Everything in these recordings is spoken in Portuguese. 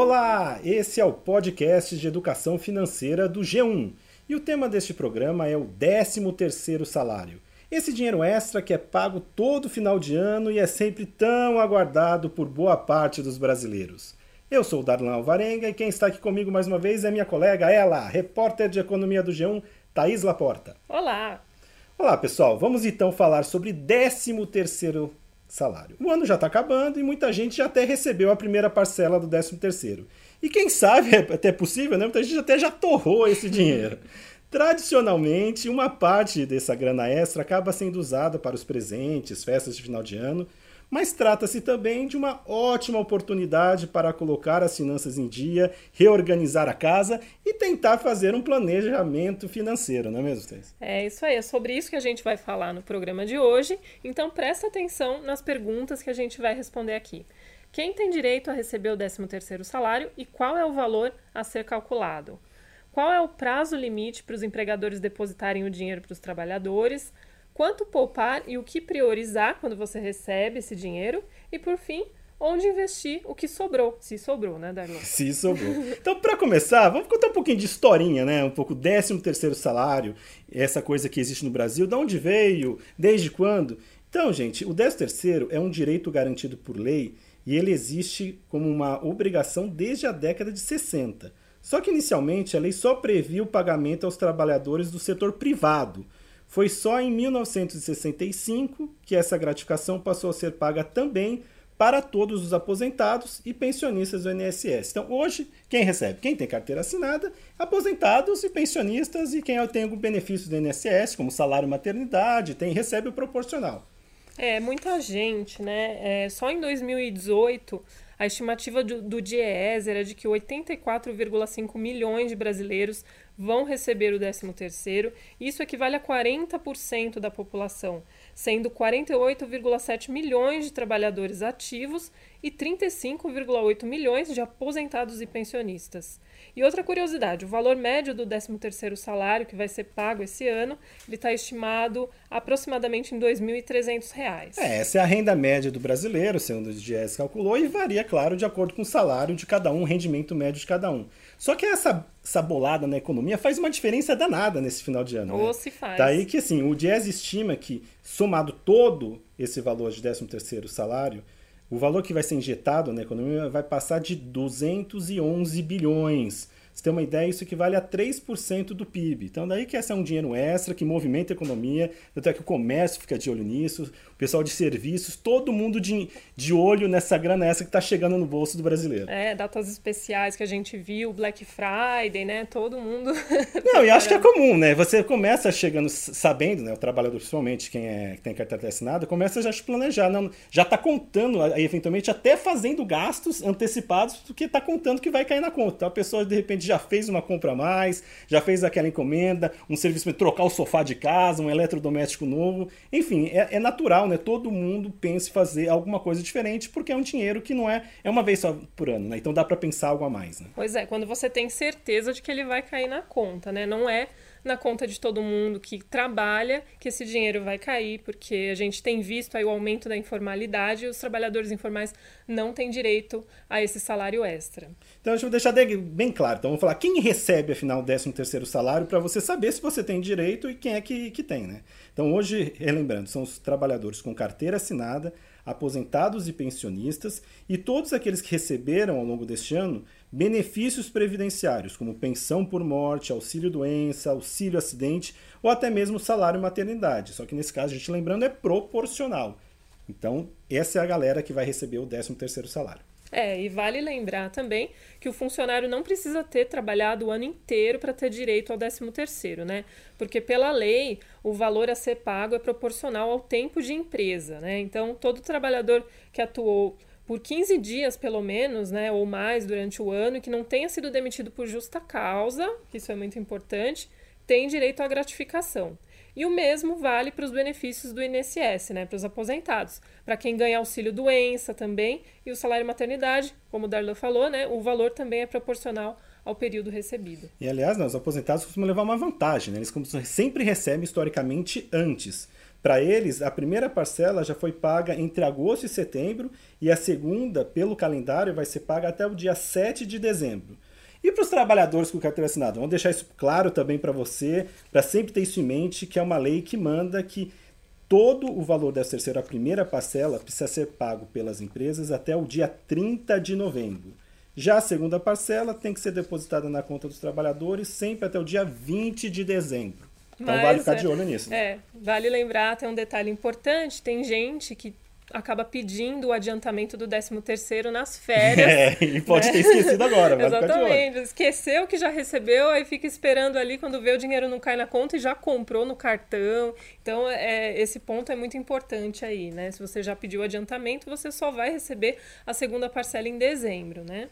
Olá, esse é o podcast de educação financeira do G1 e o tema deste programa é o 13º salário. Esse dinheiro extra que é pago todo final de ano e é sempre tão aguardado por boa parte dos brasileiros. Eu sou o Darlan Alvarenga e quem está aqui comigo mais uma vez é minha colega, ela, repórter de economia do G1, Thaís Laporta. Olá! Olá, pessoal. Vamos então falar sobre 13º salário. O ano já está acabando e muita gente já até recebeu a primeira parcela do 13 terceiro. E quem sabe, é até possível, né? Muita gente até já torrou esse dinheiro. Tradicionalmente, uma parte dessa grana extra acaba sendo usada para os presentes, festas de final de ano, mas trata-se também de uma ótima oportunidade para colocar as finanças em dia, reorganizar a casa e tentar fazer um planejamento financeiro, não é mesmo, Thais? É isso aí, é sobre isso que a gente vai falar no programa de hoje, então presta atenção nas perguntas que a gente vai responder aqui. Quem tem direito a receber o 13º salário e qual é o valor a ser calculado? Qual é o prazo limite para os empregadores depositarem o dinheiro para os trabalhadores? Quanto poupar e o que priorizar quando você recebe esse dinheiro e, por fim, onde investir o que sobrou, se sobrou, né, Darlan? Se sobrou. Então, para começar, vamos contar um pouquinho de historinha, né? Um pouco 13 terceiro salário, essa coisa que existe no Brasil, de onde veio, desde quando. Então, gente, o 13 terceiro é um direito garantido por lei e ele existe como uma obrigação desde a década de 60. Só que inicialmente a lei só previa o pagamento aos trabalhadores do setor privado, foi só em 1965 que essa gratificação passou a ser paga também para todos os aposentados e pensionistas do INSS. Então, hoje, quem recebe? Quem tem carteira assinada, aposentados e pensionistas e quem tem algum benefício do INSS, como salário maternidade, tem recebe o proporcional. É, muita gente, né? É, só em 2018 a estimativa do, do era de que 84,5 milhões de brasileiros vão receber o 13º. Isso equivale a 40% da população, sendo 48,7 milhões de trabalhadores ativos e 35,8 milhões de aposentados e pensionistas. E outra curiosidade, o valor médio do 13º salário que vai ser pago esse ano, ele está estimado aproximadamente em R$ 2.300. É, essa é a renda média do brasileiro, segundo o DGS calculou, e varia, claro, de acordo com o salário de cada um, o rendimento médio de cada um. Só que essa, essa bolada na economia faz uma diferença danada nesse final de ano. Ou né? se faz. Tá aí que, assim, o DIES estima que, somado todo esse valor de 13º salário, o valor que vai ser injetado na economia vai passar de 211 bilhões. Você tem uma ideia, isso equivale a 3% do PIB. Então, daí que esse é um dinheiro extra que movimenta a economia, até que o comércio fica de olho nisso, o pessoal de serviços, todo mundo de, de olho nessa grana extra que está chegando no bolso do brasileiro. É, datas especiais que a gente viu, Black Friday, né? Todo mundo. Não, e acho que é comum, né? Você começa chegando sabendo, né? O trabalhador, principalmente, quem é, que tem carteira assinada, começa já a planejar, não, já está contando, eventualmente, até fazendo gastos antecipados, porque está contando que vai cair na conta. Então, a pessoa, de repente, já fez uma compra a mais, já fez aquela encomenda, um serviço para trocar o sofá de casa, um eletrodoméstico novo. Enfim, é, é, natural, né? Todo mundo pensa em fazer alguma coisa diferente, porque é um dinheiro que não é, é uma vez só por ano, né? Então dá para pensar algo a mais, né? Pois é, quando você tem certeza de que ele vai cair na conta, né? Não é na conta de todo mundo que trabalha que esse dinheiro vai cair, porque a gente tem visto aí o aumento da informalidade e os trabalhadores informais não têm direito a esse salário extra. Então, deixa eu deixar bem claro. Então, vamos falar quem recebe, afinal, o 13 terceiro salário para você saber se você tem direito e quem é que, que tem, né? Então, hoje, relembrando, são os trabalhadores com carteira assinada, aposentados e pensionistas e todos aqueles que receberam ao longo deste ano benefícios previdenciários, como pensão por morte, auxílio doença, auxílio acidente ou até mesmo salário maternidade. Só que nesse caso, a gente lembrando, é proporcional. Então, essa é a galera que vai receber o 13º salário. É, e vale lembrar também que o funcionário não precisa ter trabalhado o ano inteiro para ter direito ao 13º, né? Porque pela lei, o valor a ser pago é proporcional ao tempo de empresa, né? Então, todo trabalhador que atuou por 15 dias, pelo menos, né, ou mais durante o ano, e que não tenha sido demitido por justa causa, isso é muito importante, tem direito à gratificação. E o mesmo vale para os benefícios do INSS, né, para os aposentados. Para quem ganha auxílio doença também e o salário maternidade, como o Darlan falou, né, o valor também é proporcional ao período recebido. E aliás, né, os aposentados costumam levar uma vantagem, né? eles sempre recebem historicamente antes. Para eles, a primeira parcela já foi paga entre agosto e setembro e a segunda, pelo calendário, vai ser paga até o dia 7 de dezembro. E para os trabalhadores com carteira assinada? Vamos deixar isso claro também para você, para sempre ter isso em mente, que é uma lei que manda que todo o valor dessa terceira primeira parcela precisa ser pago pelas empresas até o dia 30 de novembro. Já a segunda parcela tem que ser depositada na conta dos trabalhadores sempre até o dia 20 de dezembro. Então Mas, vale ficar de olho nisso. Né? É, vale lembrar, tem um detalhe importante, tem gente que acaba pedindo o adiantamento do 13 terceiro nas férias. É, e pode né? ter esquecido agora, vai Exatamente. Esqueceu que já recebeu, aí fica esperando ali quando vê o dinheiro não cai na conta e já comprou no cartão. Então, é, esse ponto é muito importante aí, né? Se você já pediu o adiantamento, você só vai receber a segunda parcela em dezembro, né?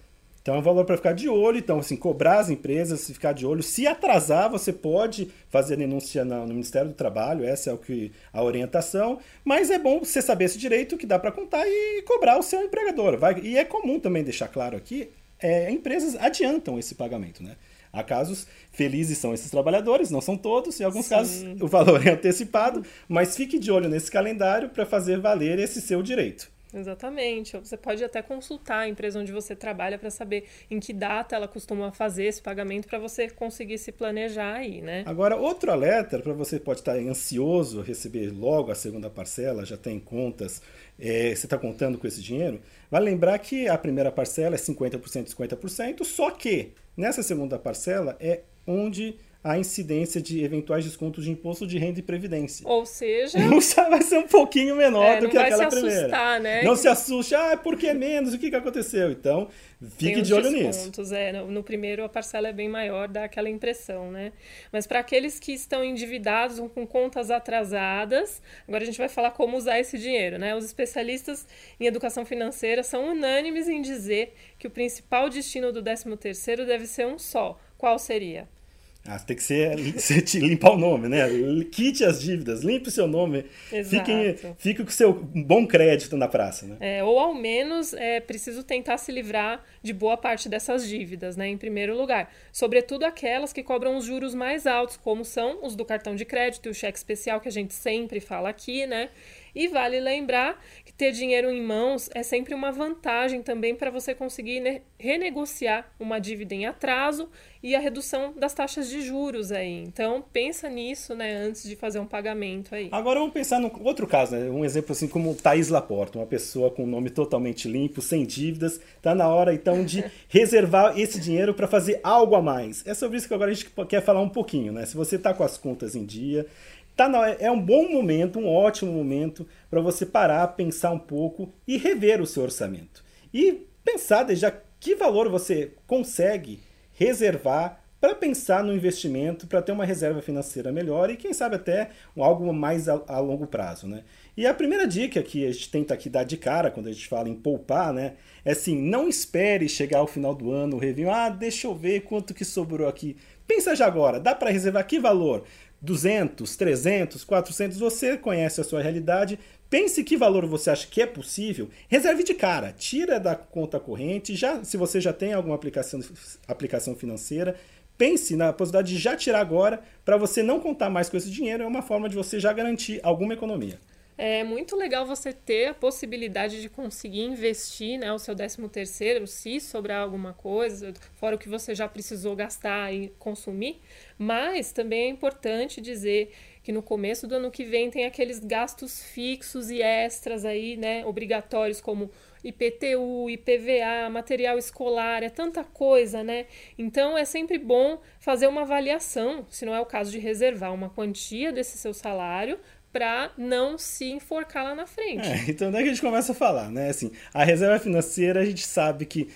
Então é um valor para ficar de olho, então assim, cobrar as empresas, ficar de olho. Se atrasar, você pode fazer denúncia no Ministério do Trabalho, essa é o que a orientação, mas é bom você saber esse direito que dá para contar e cobrar o seu empregador. Vai, e é comum também deixar claro aqui, é, empresas adiantam esse pagamento, né? Há casos felizes são esses trabalhadores, não são todos, em alguns Sim. casos o valor é antecipado, mas fique de olho nesse calendário para fazer valer esse seu direito. Exatamente. Você pode até consultar a empresa onde você trabalha para saber em que data ela costuma fazer esse pagamento para você conseguir se planejar aí, né? Agora, outro alerta para você pode estar ansioso receber logo a segunda parcela, já tem contas, é, você está contando com esse dinheiro. Vale lembrar que a primeira parcela é 50%, 50%, só que nessa segunda parcela é onde a incidência de eventuais descontos de imposto de renda e previdência. Ou seja, vai ser um pouquinho menor é, do que aquela primeira. Assustar, né? Não se assuste, ah, por que menos? O que, que aconteceu? Então, fique de olho descontos, nisso. É, no, no, primeiro a parcela é bem maior, dá aquela impressão, né? Mas para aqueles que estão endividados com contas atrasadas, agora a gente vai falar como usar esse dinheiro, né? Os especialistas em educação financeira são unânimes em dizer que o principal destino do 13 terceiro deve ser um só. Qual seria? Ah, tem que ser você limpar o nome, né? Quite as dívidas, limpe o seu nome. Fique, fique com o seu bom crédito na praça, né? É, ou ao menos é preciso tentar se livrar de boa parte dessas dívidas, né? Em primeiro lugar. Sobretudo aquelas que cobram os juros mais altos, como são os do cartão de crédito e o cheque especial, que a gente sempre fala aqui, né? E vale lembrar que ter dinheiro em mãos é sempre uma vantagem também para você conseguir renegociar uma dívida em atraso e a redução das taxas de juros aí. Então, pensa nisso, né, antes de fazer um pagamento aí. Agora vamos pensar no outro caso, né? Um exemplo assim como Thaís Laporta, uma pessoa com um nome totalmente limpo, sem dívidas, tá na hora então de reservar esse dinheiro para fazer algo a mais. É sobre isso que agora a gente quer falar um pouquinho, né? Se você tá com as contas em dia, Tá na, é um bom momento, um ótimo momento para você parar, pensar um pouco e rever o seu orçamento. E pensar desde que valor você consegue reservar para pensar no investimento, para ter uma reserva financeira melhor e quem sabe até algo mais a, a, longo prazo, né? E a primeira dica que a gente tenta aqui dar de cara quando a gente fala em poupar, né, é assim, não espere chegar ao final do ano, o ah, deixa eu ver quanto que sobrou aqui. Pensa já agora, dá para reservar que valor? 200, 300, 400, você conhece a sua realidade, pense que valor você acha que é possível, reserve de cara, tira da conta corrente, já se você já tem alguma aplicação, aplicação financeira, pense na possibilidade de já tirar agora para você não contar mais com esse dinheiro, é uma forma de você já garantir alguma economia. É muito legal você ter a possibilidade de conseguir investir né, o seu 13 terceiro, se sobrar alguma coisa, fora o que você já precisou gastar e consumir. Mas também é importante dizer que no começo do ano que vem tem aqueles gastos fixos e extras aí, né, obrigatórios como IPTU, IPVA, material escolar, é tanta coisa, né? Então é sempre bom fazer uma avaliação, se não é o caso de reservar uma quantia desse seu salário para não se enforcar lá na frente. É, então daí que a gente começa a falar, né? Assim, a reserva financeira a gente sabe que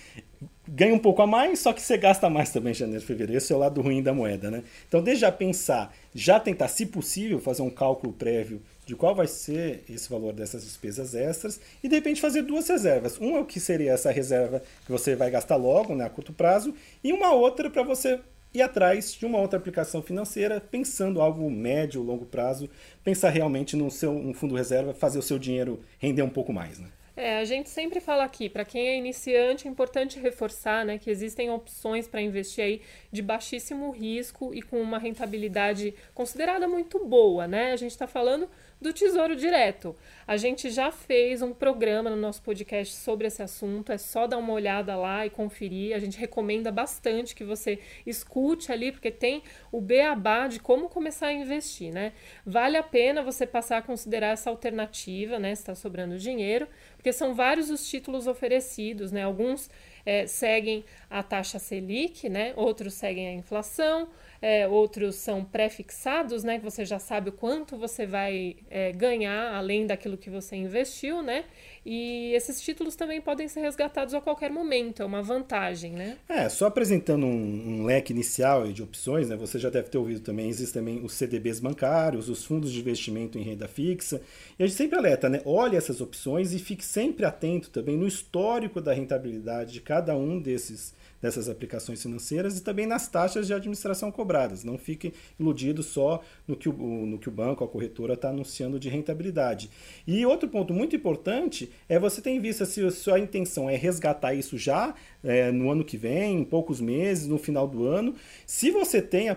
ganha um pouco a mais, só que você gasta mais também em janeiro, fevereiro. Esse é o lado ruim da moeda, né? Então, desde já pensar, já tentar, se possível, fazer um cálculo prévio de qual vai ser esse valor dessas despesas extras e de repente fazer duas reservas. Uma é o que seria essa reserva que você vai gastar logo, né, a curto prazo, e uma outra para você ir atrás de uma outra aplicação financeira, pensando algo médio, longo prazo, pensar realmente no seu um fundo reserva, fazer o seu dinheiro render um pouco mais, né? É, a gente sempre fala aqui, para quem é iniciante, é importante reforçar né, que existem opções para investir aí de baixíssimo risco e com uma rentabilidade considerada muito boa, né? A gente está falando do Tesouro Direto. A gente já fez um programa no nosso podcast sobre esse assunto, é só dar uma olhada lá e conferir. A gente recomenda bastante que você escute ali, porque tem o beabá de como começar a investir, né? Vale a pena você passar a considerar essa alternativa, né? Se está sobrando dinheiro, porque são vários os títulos oferecidos, né? Alguns é, seguem a taxa Selic, né? Outros seguem a inflação, é, outros são pré-fixados, né? Que você já sabe o quanto você vai é, ganhar além daquilo que você investiu, né? E esses títulos também podem ser resgatados a qualquer momento, é uma vantagem, né? É, só apresentando um, um leque inicial de opções, né? Você já deve ter ouvido também, existem também os CDBs bancários, os fundos de investimento em renda fixa. E a gente sempre alerta, né? Olhe essas opções e fique sempre atento também no histórico da rentabilidade de cada um desses dessas aplicações financeiras e também nas taxas de administração cobradas. Não fiquem iludidos só no que o, no que o banco, a corretora está anunciando de rentabilidade. E outro ponto muito importante é você ter em vista se a sua intenção é resgatar isso já é, no ano que vem, em poucos meses, no final do ano. Se você tem a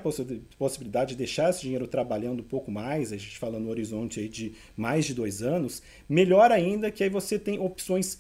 possibilidade de deixar esse dinheiro trabalhando um pouco mais, a gente fala no horizonte aí de mais de dois anos, melhor ainda que aí você tem opções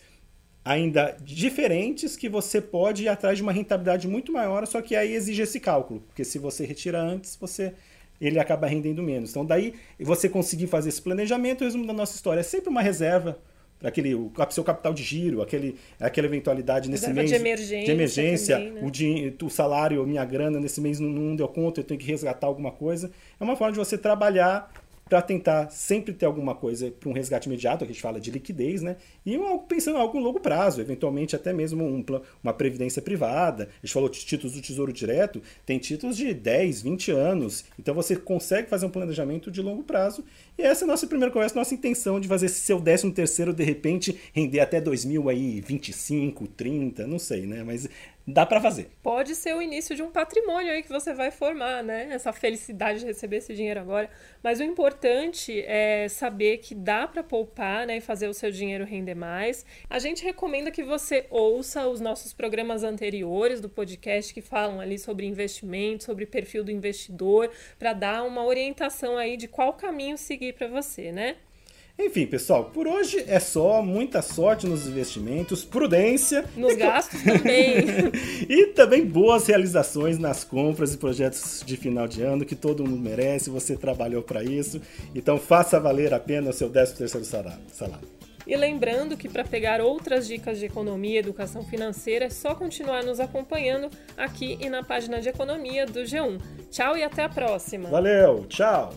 ainda diferentes que você pode ir atrás de uma rentabilidade muito maior, só que aí exige esse cálculo, porque se você retira antes, você ele acaba rendendo menos. Então daí você conseguir fazer esse planejamento, o resumo da nossa história é sempre uma reserva para aquele o seu capital de giro, aquele aquela eventualidade nesse reserva mês de emergência, de emergência também, né? o, o salário, minha grana nesse mês não, não deu conta, eu tenho que resgatar alguma coisa. É uma forma de você trabalhar para tentar sempre ter alguma coisa para um resgate imediato, a gente fala de liquidez, né? E algo pensando em algo longo prazo, eventualmente até mesmo um, uma previdência privada. A gente falou de títulos do Tesouro Direto, tem títulos de 10, 20 anos. Então você consegue fazer um planejamento de longo prazo. E essa é a nossa primeira conversa, nossa intenção de fazer seu 13 terceiro de repente render até 2025, 30, não sei, né? Mas dá para fazer. Pode ser o início de um patrimônio aí que você vai formar, né? Essa felicidade de receber esse dinheiro agora. Mas o importante é saber que dá para poupar, né, e fazer o seu dinheiro render mais. A gente recomenda que você ouça os nossos programas anteriores do podcast que falam ali sobre investimento, sobre perfil do investidor, para dar uma orientação aí de qual caminho seguir para você, né? Enfim, pessoal, por hoje é só. Muita sorte nos investimentos, prudência. Nos gastos também. e também boas realizações nas compras e projetos de final de ano que todo mundo merece. Você trabalhou para isso. Então faça valer a pena o seu 13 terceiro salário. E lembrando que para pegar outras dicas de economia e educação financeira é só continuar nos acompanhando aqui e na página de economia do G1. Tchau e até a próxima. Valeu, tchau.